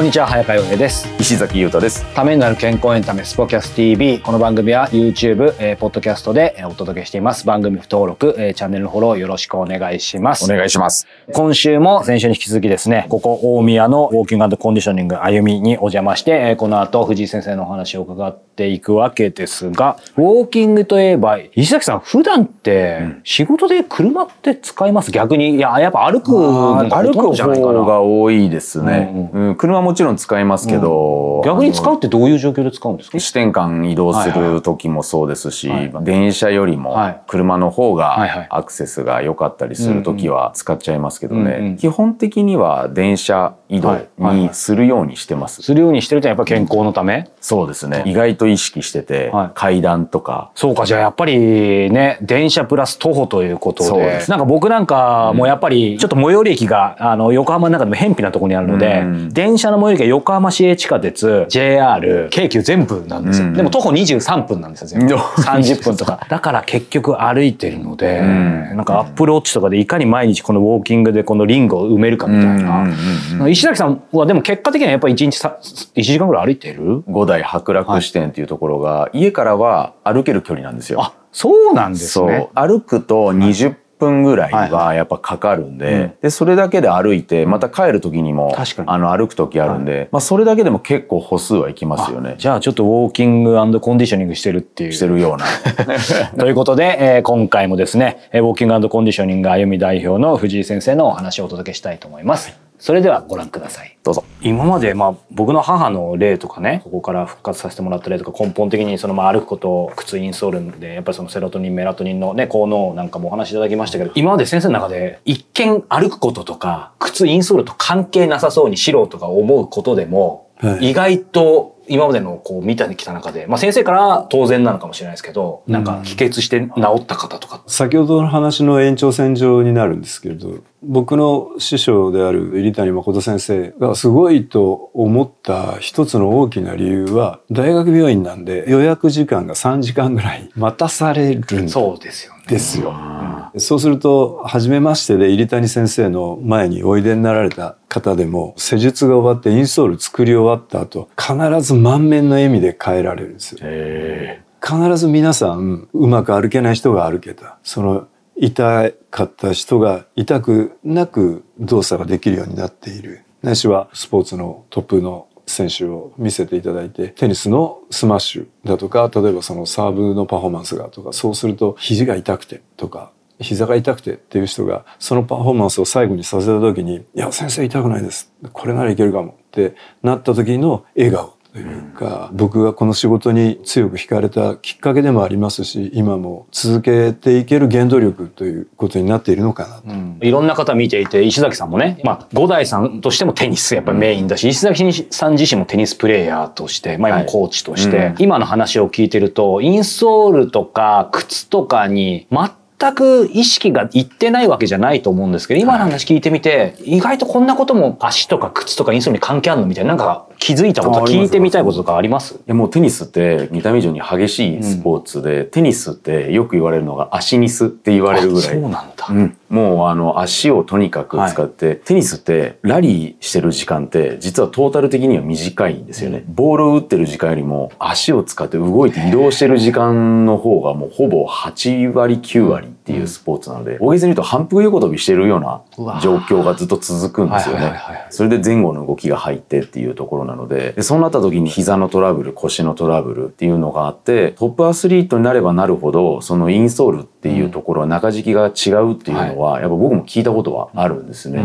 こんにちは早川洋平です。石崎裕太です。ためになる健康エンタメスポキャス TV この番組は YouTube、えー、ポッドキャストでお届けしています。番組登録、えー、チャンネルのフォローよろしくお願いします。お願いします。今週も先週に引き続きですねここ大宮のウォーキングコンディショニング歩みにお邪魔して、えー、この後藤井先生のお話を伺っていくわけですがウォーキングといえば石崎さん普段って仕事で車って使います？逆にいややっぱ歩く歩く方が多いですね、うん、うん、車はもちろん使いますけど、うん、逆に使うってどういう状況で使うんですか？視点間移動する時もそうですし、はい。はい、電車よりも車の方がアクセスが良かったりする時は使っちゃいますけどね、うんうん、基本的には電車移動にするようにしてます。するようにしてるってやっぱ健康のため？そうですね。意外と意識してて、はい、階段とか。そうか、じゃあやっぱりね、電車プラス徒歩ということで。なんか僕なんかもやっぱりちょっと最寄り駅があの横浜の中でも偏僻なところにあるので、うん、電車の最寄り横浜市営地下鉄、JR、京急全部なんですよ。うん、でも徒歩23分なんですよ、全部。30分とか。だから結局歩いてるので、うん、なんかアップルウォッチとかでいかに毎日このウォーキングでこのリングを埋めるかみたいな。石崎さんはでも結果的にはやっぱり1日1時間ぐらい歩いてる？五代白楽支店っていうところが、はい、家からは歩ける距離なんですよ。あそうなんですね。歩くと20分ぐらいはやっぱかかるんで、はいはい、で、それだけで歩いて、また帰る時にも、あの、歩く時あるんで、はい、まあ、それだけでも結構歩数はいきますよね。じゃあ、ちょっとウォーキングコンディショニングしてるっていう。してるような。ということで、えー、今回もですね、ウォーキングコンディショニング歩み代表の藤井先生のお話をお届けしたいと思います。それではご覧ください。どうぞ。今まで、まあ、僕の母の例とかね、ここから復活させてもらった例とか、根本的にその、まあ、歩くこと、靴インソールで、やっぱりそのセロトニン、メラトニンのね、効能なんかもお話しいただきましたけど、今まで先生の中で、一見歩くこととか、靴インソールと関係なさそうに素人が思うことでも、はい、意外と今までのこう見てきた中で、まあ先生から当然なのかもしれないですけど、なんか帰結して治った方とか。先ほどの話の延長線上になるんですけれど、僕の師匠である入谷誠先生がすごいと思った一つの大きな理由は、大学病院なんで予約時間が3時間ぐらい待たされるんですよ。そうですよね。ですよ。そうすると、初めましてで入谷先生の前においでになられた方でも、施術が終わってインソール作り終わった後、必ず満面の笑みで帰られるんですよ。必ず皆さん、うまく歩けない人が歩けた。その、痛かった人が痛くなく動作ができるようになっている。ないしはスポーツのトップの選手を見せていただいて、テニスのスマッシュだとか、例えばそのサーブのパフォーマンスがとか、そうすると肘が痛くてとか、膝が痛くてっていう人が、そのパフォーマンスを最後にさせた時に、いや、先生痛くないです。これならいけるかもってなった時の笑顔というか、うん、僕がこの仕事に強く惹かれたきっかけでもありますし、今も続けていける原動力ということになっているのかなと。うん、いろんな方見ていて、石崎さんもね、まあ、五代さんとしてもテニスやっぱりメインだし、石崎さん自身もテニスプレーヤーとして、まあ今コーチとして、はいうん、今の話を聞いてると、インソールとか靴とかに全全く意識がいってないわけじゃないと思うんですけど、今の話聞いてみて、意外とこんなことも足とか靴とかインソールに関係あるのみたいな、なんか気づいたこと聞いてみたいこととかあります？いやもうテニスって見た目以上に激しいスポーツで、うん、テニスってよく言われるのが足ニスって言われるぐらい。そうなんだ。うん、もうあの足をとにかく使って、はい、テニスって？ラリーしてる時間って実はトータル的には短いんですよね。ボールを打ってる時間よりも足を使って動いて移動してる時間の方がもうほぼ8割9割っていうスポーツなので、大げさに言うと反復横跳びしてるような状況がずっと続くんですよね。それで前後の動きが入ってっていうところなのでで、そうなった時に膝のトラブル、腰のトラブルっていうのがあって、トップアスリートになればなるほど、そのインソールっていうところは中敷きが違うっていうのは、やっぱ僕も聞いたことはあるんですね。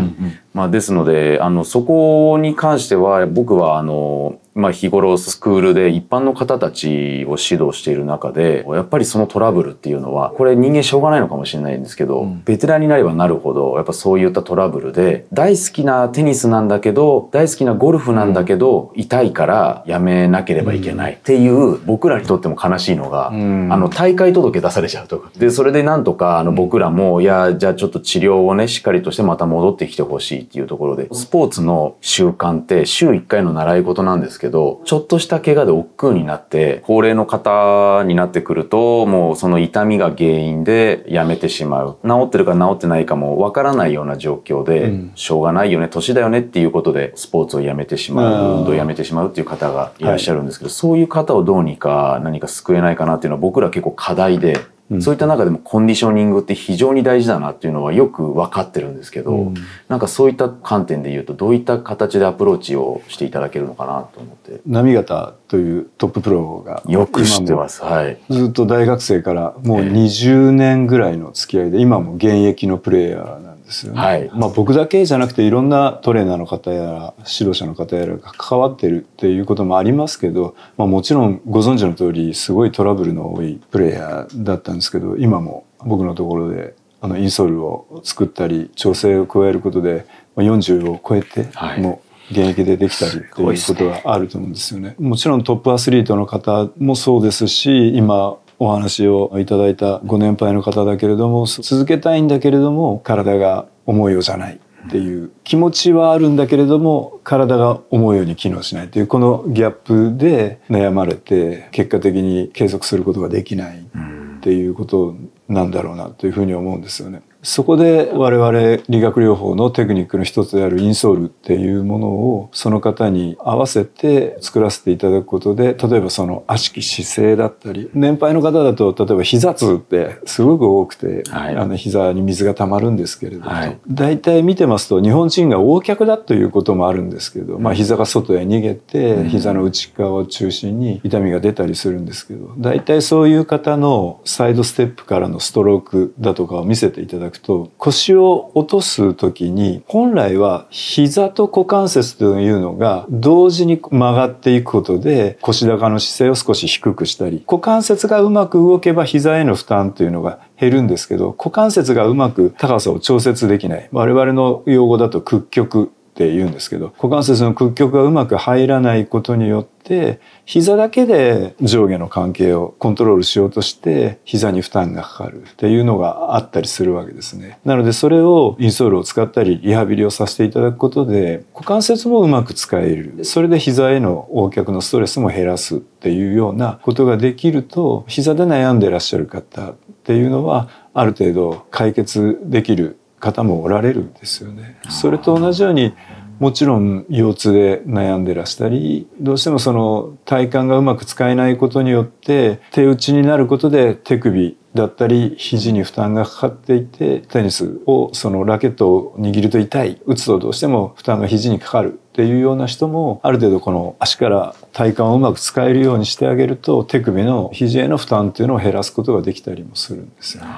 まあ、ですので、あの、そこに関しては僕はあの、まあ日頃スクールで一般の方たちを指導している中で、やっぱりそのトラブルっていうのは、これ人間しょうがないのかもしれないんですけど、うん、ベテランになればなるほど、やっぱそういったトラブルで、大好きなテニスなんだけど、大好きなゴルフなんだけど、うん、痛いからやめなければいけないっていう、僕らにとっても悲しいのが、うん、あの、大会届出されちゃうとか。で、それでなんとか、あの、僕らも、いや、じゃあちょっと治療をね、しっかりとしてまた戻ってきてほしいっていうところで、スポーツの習慣って週1回の習い事なんですけど、ちょっとした怪我で億劫になって、高齢の方になってくると、もうその痛みが原因でやめてしまう。治ってるか治ってないかもわからないような状況で、うん、しょうがないよね、年だよねっていうことで、スポーツをやめてしまう、運動をやめてしまうっていう方がいらっしゃるんですけど、はい、そういう方をどうにか何か救えないかなっていうのは僕ら結構課題で、そういった中でもコンディショニングって非常に大事だなっていうのはよく分かってるんですけど、うん、なんかそういった観点で言うとどういった形でアプローチをしていただけるのかなと思って。波方というトッププロがよく知ってます、はい、ずっと大学生からもう20年ぐらいの付き合いで今も現役のプレイヤーなんですよね、はい、まあ、僕だけじゃなくていろんなトレーナーの方や指導者の方やらが関わってるっていうこともありますけど、まあ、もちろんご存知の通りすごいトラブルの多いプレイヤーだったんですけど今も僕のところであのインソールを作ったり調整を加えることで40を超えて、はい、もう現役でできたりっていうことがあると思うんですよね。もちろんトップアスリートの方もそうですし今お話をいただいたご年配の方だけれども続けたいんだけれども体が思うようじゃないっていう気持ちはあるんだけれども体が思うように機能しないというこのギャップで悩まれて結果的に継続することができないっていうことなんだろうなというふうに思うんですよね。そこで我々理学療法のテクニックの一つであるインソールっていうものをその方に合わせて作らせていただくことで例えばその悪しき姿勢だったり年配の方だと例えば膝痛ってすごく多くて、はい、あの膝に水が溜まるんですけれども、はい、大体見てますと日本人が横脚だということもあるんですけど、まあ、膝が外へ逃げて膝の内側を中心に痛みが出たりするんですけど大体そういう方のサイドステップからのストロークだとかを見せていただくくと腰を落とす時に本来は膝と股関節というのが同時に曲がっていくことで腰高の姿勢を少し低くしたり股関節がうまく動けば膝への負担というのが減るんですけど股関節がうまく高さを調節できない。我々の用語だと屈曲。って言うんですけど股関節の屈曲がうまく入らないことによって膝だけで上下の関係をコントロールしようとして膝に負担がかかるっていうのがあったりするわけですね。なのでそれをインソールを使ったりリハビリをさせていただくことで股関節もうまく使えるそれで膝への横脚のストレスも減らすっていうようなことができると膝で悩んでらっしゃる方っていうのはある程度解決できる方もおられるんですよね。それと同じようにもちろん腰痛で悩んでらしたりどうしてもその体幹がうまく使えないことによって手打ちになることで手首だったり肘に負担がかかっていてテニスをそのラケットを握ると痛い打つとどうしても負担が肘にかかるっていうような人もある程度この足から体幹をうまく使えるようにしてあげると手首の肘への負担っていうのを減らすことができたりもするんですよね。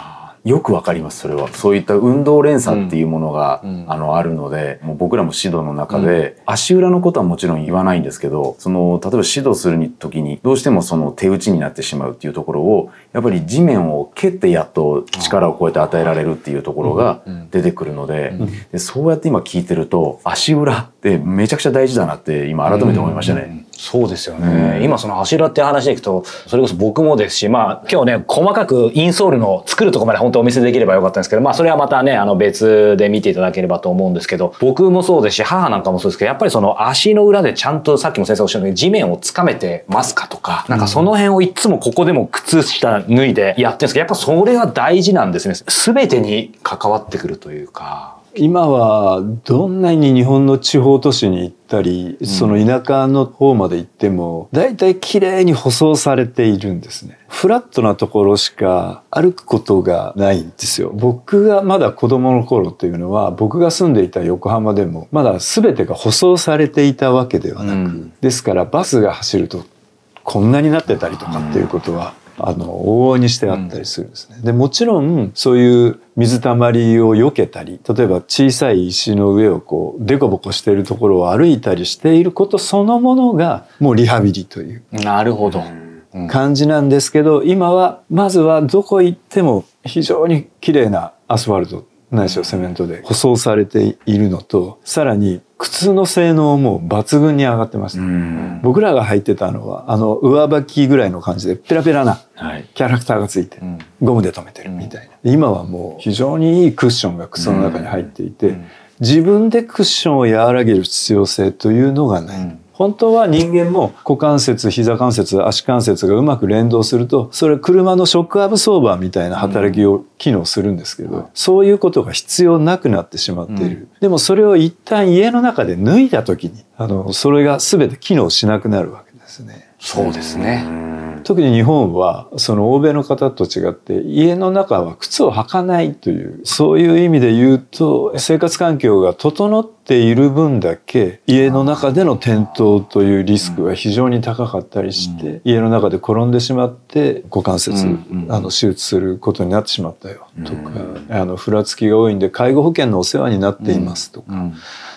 よくわかります、それは。そういった運動連鎖っていうものが、うん、あの、あるので、もう僕らも指導の中で、うん、足裏のことはもちろん言わないんですけど、その、例えば指導する時に、どうしてもその手打ちになってしまうっていうところを、やっぱり地面を蹴ってやっと力を超えて与えられるっていうところが出てくるので、でそうやって今聞いてると、足裏ってめちゃくちゃ大事だなって今改めて思いましたね。そうですよね。今その柱って話でいくと、それこそ僕もですし、まあ今日ね、細かくインソールの作るとこまで本当お見せできればよかったんですけど、まあそれはまたね、あの別で見ていただければと思うんですけど、僕もそうですし、母なんかもそうですけど、やっぱりその足の裏でちゃんとさっきも先生おっしゃったように地面をつかめてますかとか、なんかその辺をいつもここでも靴下脱いでやってるんですけど、やっぱそれは大事なんですね。すべてに関わってくるというか。今はどんなに日本の地方都市に行ったり、その田舎の方まで行っても、大体綺麗に舗装されているんですね。フラットなところしか歩くことがないんですよ。僕がまだ子供の頃っていうのは、僕が住んでいた横浜でも、まだ全てが舗装されていたわけではなく、ですからバスが走るとこんなになってたりとかっていうことはあの往々にしてあったりするんですね。でもちろんそういう水たまりを避けたり例えば小さい石の上をこうデコボコしているところを歩いたりしていることそのものがもうリハビリというなるほど。感じなんですけど今はまずはどこ行っても非常に綺麗なアスファルトないしはセメントで舗装されているのとさらに靴の性能も抜群に上がってました、僕らが履いてたのはあの上履きぐらいの感じでペラペラなキャラクターがついて、ゴムで留めてるみたいな、今はもう非常にいいクッションが靴の中に入っていて、自分でクッションを和らげる必要性というのがない、本当は人間も股関節膝関節足関節がうまく連動するとそれ車のショックアブソーバーみたいな働きを機能するんですけど、そういうことが必要なくなってしまっている、でもそれを一旦家の中で脱いだ時にあのそれが全て機能しなくなるわけですね。そうですね。特に日本はその欧米の方と違って家の中は靴を履かないというそういう意味で言うと生活環境が整っている分だけ家の中での転倒というリスクが非常に高かったりして家の中で転んでしまって股関節あの手術することになってしまったよとかあのふらつきが多いんで介護保険のお世話になっていますとか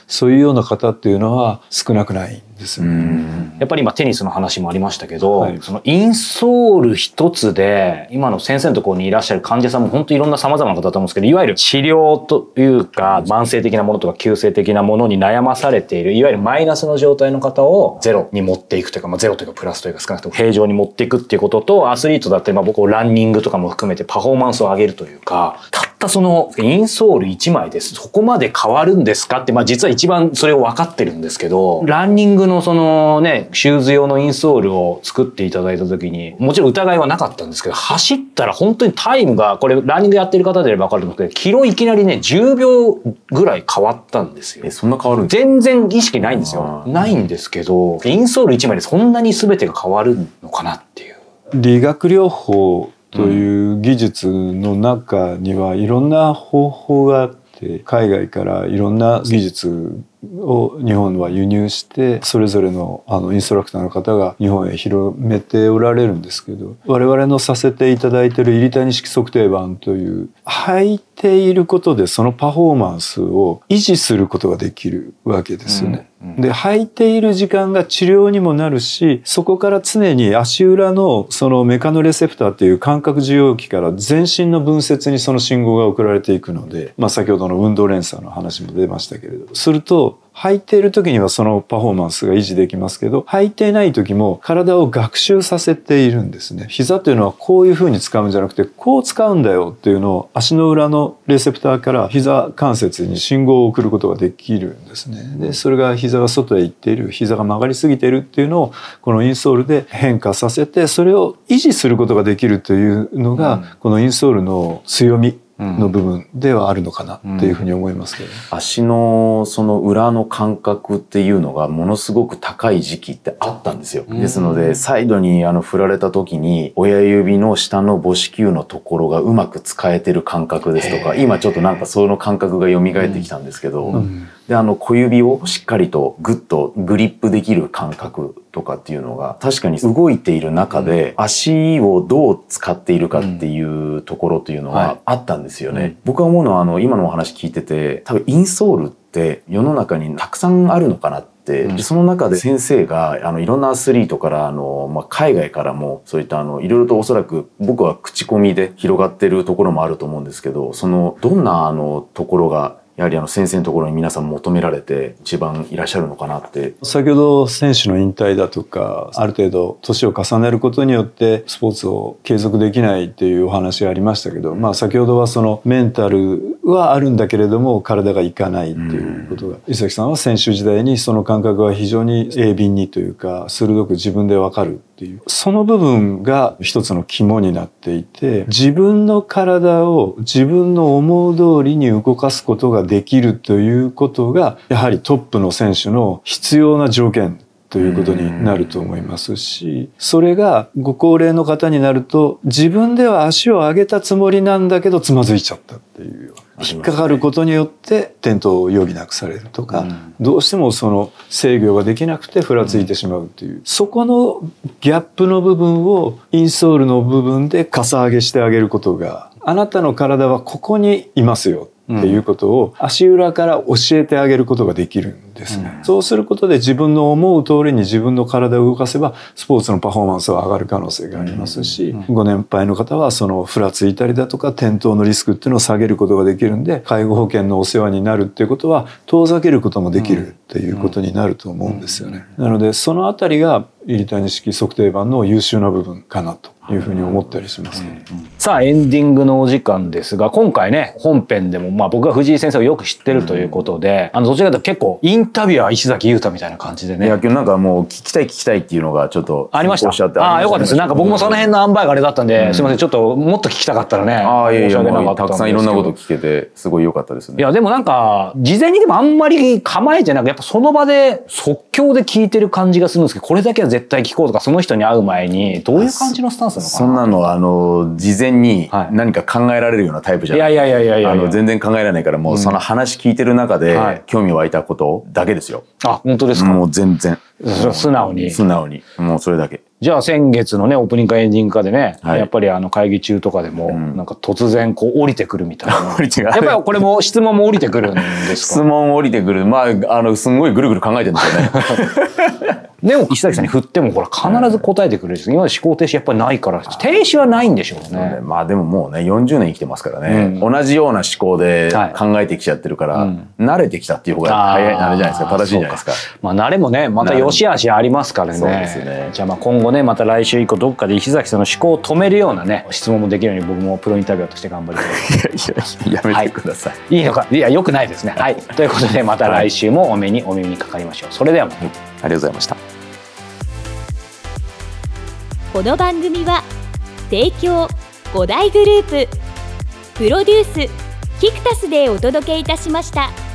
そういうような方っていうのは少なくないですね。やっぱり今テニスの話もありましたけど、はい、そのインソール一つで、今の先生のところにいらっしゃる患者さんも本当いろんな様々な方だと思うんですけど、いわゆる治療というか、慢性的なものとか急性的なものに悩まされている、いわゆるマイナスの状態の方をゼロに持っていくというか、まあ、ゼロというかプラスというか少なくとも平常に持っていくっていうことと、アスリートだってまあ僕ランニングとかも含めてパフォーマンスを上げるというか、たったそのインソール1枚です。そこまで変わるんですかって、まあ実は一番それを分かってるんですけど、ランニングのそのね、シューズ用のインソールを作っていただいた時に、もちろん疑いはなかったんですけど、走ったら本当にタイムが、これランニングやってる方であれば分かると思うんですけど、キロいきなりね、10秒ぐらい変わったんですよ。え、そんな変わるんですか？全然意識ないんですよ。ないんですけど、インソール1枚でそんなに全てが変わるのかなっていう。理学療法という技術の中にはいろんな方法があって海外からいろんな技術を日本は輸入してそれぞれのあのインストラクターの方が日本へ広めておられるんですけど我々のさせていただいている入谷式測定板という履いていることでそのパフォーマンスを維持することができるわけですよね。うんうん、で履いている時間が治療にもなるしそこから常に足裏のそのメカノレセプターっていう感覚受容器から全身の分節にその信号が送られていくので、まあ、先ほどの運動連鎖の話も出ましたけれどすると履いている時にはそのパフォーマンスが維持できますけど、履いていない時も体を学習させているんですね。膝というのはこういう風に使うんじゃなくて、こう使うんだよっていうのを足の裏のレセプターから膝関節に信号を送ることができるんですね。で、それが膝が外へ行っている、膝が曲がりすぎているっていうのをこのインソールで変化させて、それを維持することができるというのが、このインソールの強みの部分ではあるのかなっていうふうに思いますけど、ね。うん、足のその裏の感覚っていうのがものすごく高い時期ってあったんですよ。ですのでサイドにあの振られた時に親指の下の母子球のところがうまく使えてる感覚ですとか今ちょっとなんかその感覚が蘇ってきたんですけど、うん、であの小指をしっかりとグッとグリップできる感覚とかっていうのが確かに動いている中で足をどう使っているかっていうところというのはあったんですよね。僕が思うのはあの今のお話聞いてて多分インソールって世の中にたくさんあるのかなって、でその中で先生があのいろんなアスリートからあの、まあ、海外からもそういったあのいろいろとおそらく僕は口コミで広がってるところもあると思うんですけどそのどんなあのところがやはりあの先生のところに皆さん求められて一番いらっしゃるのかなって。先ほど選手の引退だとかある程度年を重ねることによってスポーツを継続できないっていうお話がありましたけど、まあ、先ほどはそのメンタルはあるんだけれども体がいかないっていうことが、伊崎さんは選手時代にその感覚は非常に鋭敏にというか鋭く自分でわかるっていうその部分が一つの肝になっていて自分の体を自分の思う通りに動かすことができるということがやはりトップの選手の必要な条件ということになると思いますし、それがご高齢の方になると、自分では足を上げたつもりなんだけど、つまずいちゃったっていうよ。引っかかることによって転倒を余儀なくされるとか、どうしてもその制御ができなくてふらついてしまうっていう、そこのギャップの部分をインソールの部分でかさ上げしてあげることがあなたの体はここにいますよっていうことを足裏から教えてあげることができるんですね、うん、そうすることで自分の思う通りに自分の体を動かせばスポーツのパフォーマンスは上がる可能性がありますし、ご年配の方はそのふらついたりだとか転倒のリスクっていうのを下げることができるんで介護保険のお世話になるっていうことは遠ざけることもできるっていうことになると思うんですよね。なのでそのあたりが入谷式測定板の優秀な部分かなというふうに思ったりします、ねうん。うん、さあエンディングのお時間ですが今回ね本編でもまあ僕が藤井先生をよく知ってるということで、うん、あのどちらかというと結構インタビュアー石崎裕太みたいな感じでね。いや今日なんかもう聞きたい聞きたいっていうのがちょっとありました？ああよかったです。なんか僕もその辺の塩梅があれだったんで、すいませんちょっともっと聞きたかったらねああいやいやたくさんいろんなこと聞けてすごい良かったですね。いやでもなんか事前にでもあんまり構えてなくやっぱその場で即興で聞いてる感じがするんですけどこれだけは絶対聞こうとかその人に会う前にどういう感じのスタンスなのそんなのはあの事前に何か考えられるようなタイプじゃない、い、やいやいやいやあの全然考えられないからもうその話聞いてる中で興味湧いたことだけですよ、あ本当ですか？もう全然。素直に。素直に。もうそれだけ。じゃあ先月のねオープニングかエンディングかでね、はい、やっぱりあの会議中とかでも、なんか突然こう降りてくるみたいな。やっぱりこれも質問も降りてくるんですか？質問降りてくる。まああのすごいぐるぐる考えてるんですよね でも石崎さんに振ってもほら必ず答えてくれる今まで思考停止やっぱりないから停止はないんでしょうね。まあでももうね40年生きてますからね、うん、同じような思考で考えてきちゃってるから、はい、慣れてきたっていう方が早いあれじゃないですか。正しいじゃないですか。まあ慣れもねまた良し悪しありますからね。そうですね。じゃあまあ今後ねまた来週以降どっかで石崎さんの思考を止めるようなね質問もできるように僕もプロインタビュアーとして頑張りたいやめてください、はい、いいのか？いやよくないですね。はい。ということでまた来週もお目にお耳にかかりましょう。それでは、はい、ありがとうございましたこの番組は提供5大グループプロデュースキクタスでお届けいたしました。